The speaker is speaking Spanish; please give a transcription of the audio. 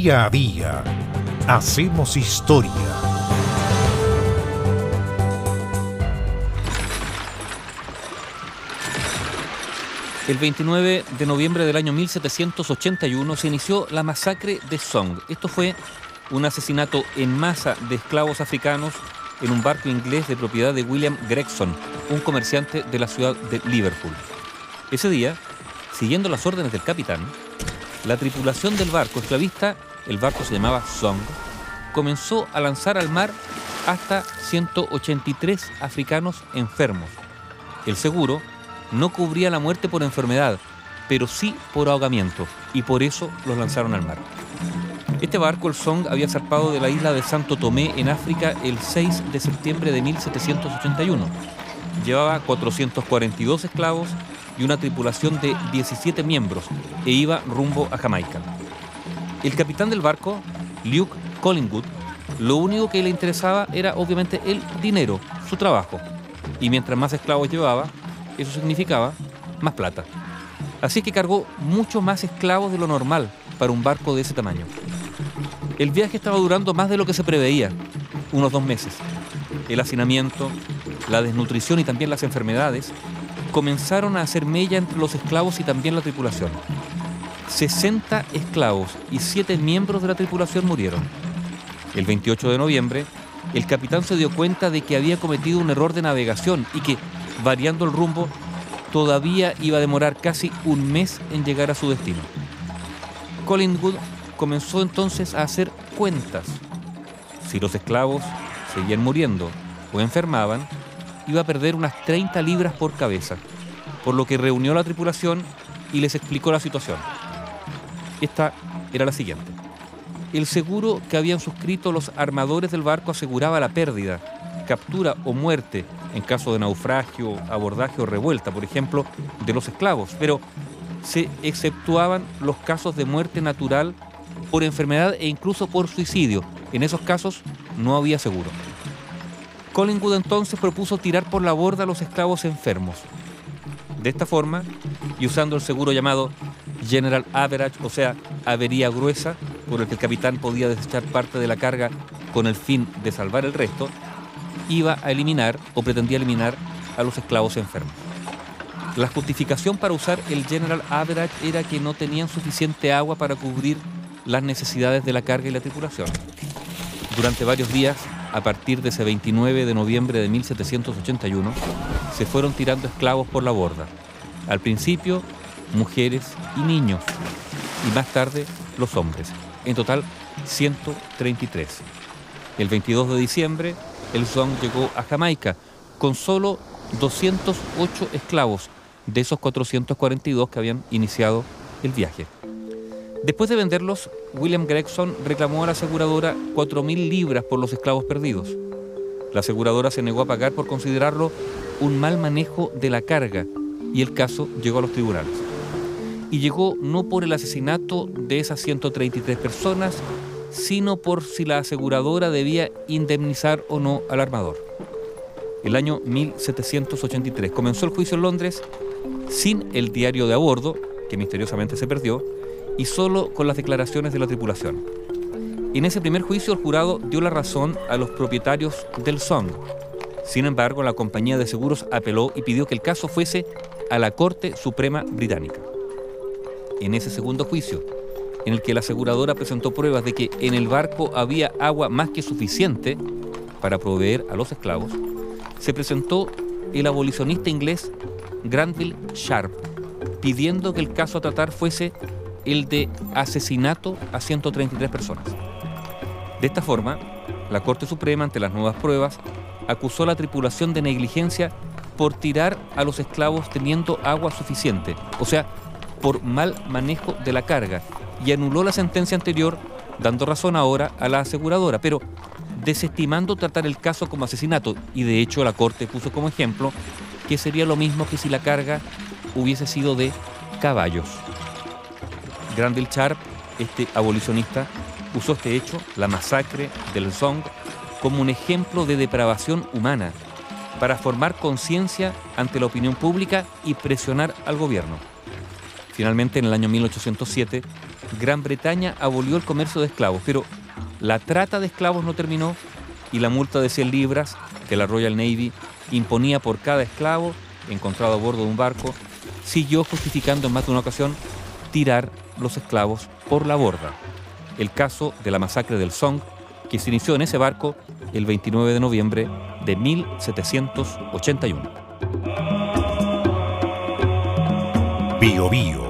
Día a día hacemos historia. El 29 de noviembre del año 1781 se inició la masacre de Song. Esto fue un asesinato en masa de esclavos africanos en un barco inglés de propiedad de William Gregson, un comerciante de la ciudad de Liverpool. Ese día, siguiendo las órdenes del capitán, la tripulación del barco esclavista, el barco se llamaba Song, comenzó a lanzar al mar hasta 183 africanos enfermos. El seguro no cubría la muerte por enfermedad, pero sí por ahogamiento, y por eso los lanzaron al mar. Este barco, el Song, había zarpado de la isla de Santo Tomé en África el 6 de septiembre de 1781. Llevaba 442 esclavos y una tripulación de 17 miembros e iba rumbo a Jamaica. El capitán del barco, Luke Collingwood, lo único que le interesaba era obviamente el dinero, su trabajo. Y mientras más esclavos llevaba, eso significaba más plata. Así que cargó mucho más esclavos de lo normal para un barco de ese tamaño. El viaje estaba durando más de lo que se preveía, unos dos meses. El hacinamiento, la desnutrición y también las enfermedades comenzaron a hacer mella entre los esclavos y también la tripulación. 60 esclavos y 7 miembros de la tripulación murieron. El 28 de noviembre, el capitán se dio cuenta de que había cometido un error de navegación y que, variando el rumbo, todavía iba a demorar casi un mes en llegar a su destino. Collingwood comenzó entonces a hacer cuentas. Si los esclavos seguían muriendo o enfermaban, iba a perder unas 30 libras por cabeza, por lo que reunió a la tripulación y les explicó la situación. Esta era la siguiente. El seguro que habían suscrito los armadores del barco aseguraba la pérdida, captura o muerte en caso de naufragio, abordaje o revuelta, por ejemplo, de los esclavos, pero se exceptuaban los casos de muerte natural por enfermedad e incluso por suicidio. En esos casos no había seguro. Collingwood entonces propuso tirar por la borda a los esclavos enfermos. De esta forma, y usando el seguro llamado General Average, o sea, avería gruesa, por el que el capitán podía desechar parte de la carga con el fin de salvar el resto, iba a eliminar o pretendía eliminar a los esclavos enfermos. La justificación para usar el General Average era que no tenían suficiente agua para cubrir las necesidades de la carga y la tripulación. Durante varios días, a partir de ese 29 de noviembre de 1781, se fueron tirando esclavos por la borda. Al principio, mujeres y niños, y más tarde, los hombres. En total, 133. El 22 de diciembre, el Song llegó a Jamaica con solo 208 esclavos de esos 442 que habían iniciado el viaje. Después de venderlos, William Gregson reclamó a la aseguradora 4.000 libras por los esclavos perdidos. La aseguradora se negó a pagar por considerarlo un mal manejo de la carga y el caso llegó a los tribunales. Y llegó no por el asesinato de esas 133 personas, sino por si la aseguradora debía indemnizar o no al armador. El año 1783 comenzó el juicio en Londres sin el diario de a bordo, que misteriosamente se perdió, y solo con las declaraciones de la tripulación. En ese primer juicio el jurado dio la razón a los propietarios del Song. Sin embargo, la compañía de seguros apeló y pidió que el caso fuese a la Corte Suprema Británica. En ese segundo juicio, en el que la aseguradora presentó pruebas de que en el barco había agua más que suficiente para proveer a los esclavos, se presentó el abolicionista inglés Granville Sharp, pidiendo que el caso a tratar fuese el de asesinato a 133 personas. De esta forma, la Corte Suprema, ante las nuevas pruebas, acusó a la tripulación de negligencia por tirar a los esclavos teniendo agua suficiente, o sea, por mal manejo de la carga, y anuló la sentencia anterior, dando razón ahora a la aseguradora, pero desestimando tratar el caso como asesinato, y de hecho la Corte puso como ejemplo que sería lo mismo que si la carga hubiese sido de caballos. Granville Sharp, este abolicionista, usó este hecho, la masacre del Song, como un ejemplo de depravación humana para formar conciencia ante la opinión pública y presionar al gobierno. Finalmente, en el año 1807, Gran Bretaña abolió el comercio de esclavos, pero la trata de esclavos no terminó y la multa de 100 libras que la Royal Navy imponía por cada esclavo encontrado a bordo de un barco siguió justificando en más de una ocasión tirar los esclavos por la borda. El caso de la masacre del Song, que se inició en ese barco el 29 de noviembre de 1781. Bio Bio,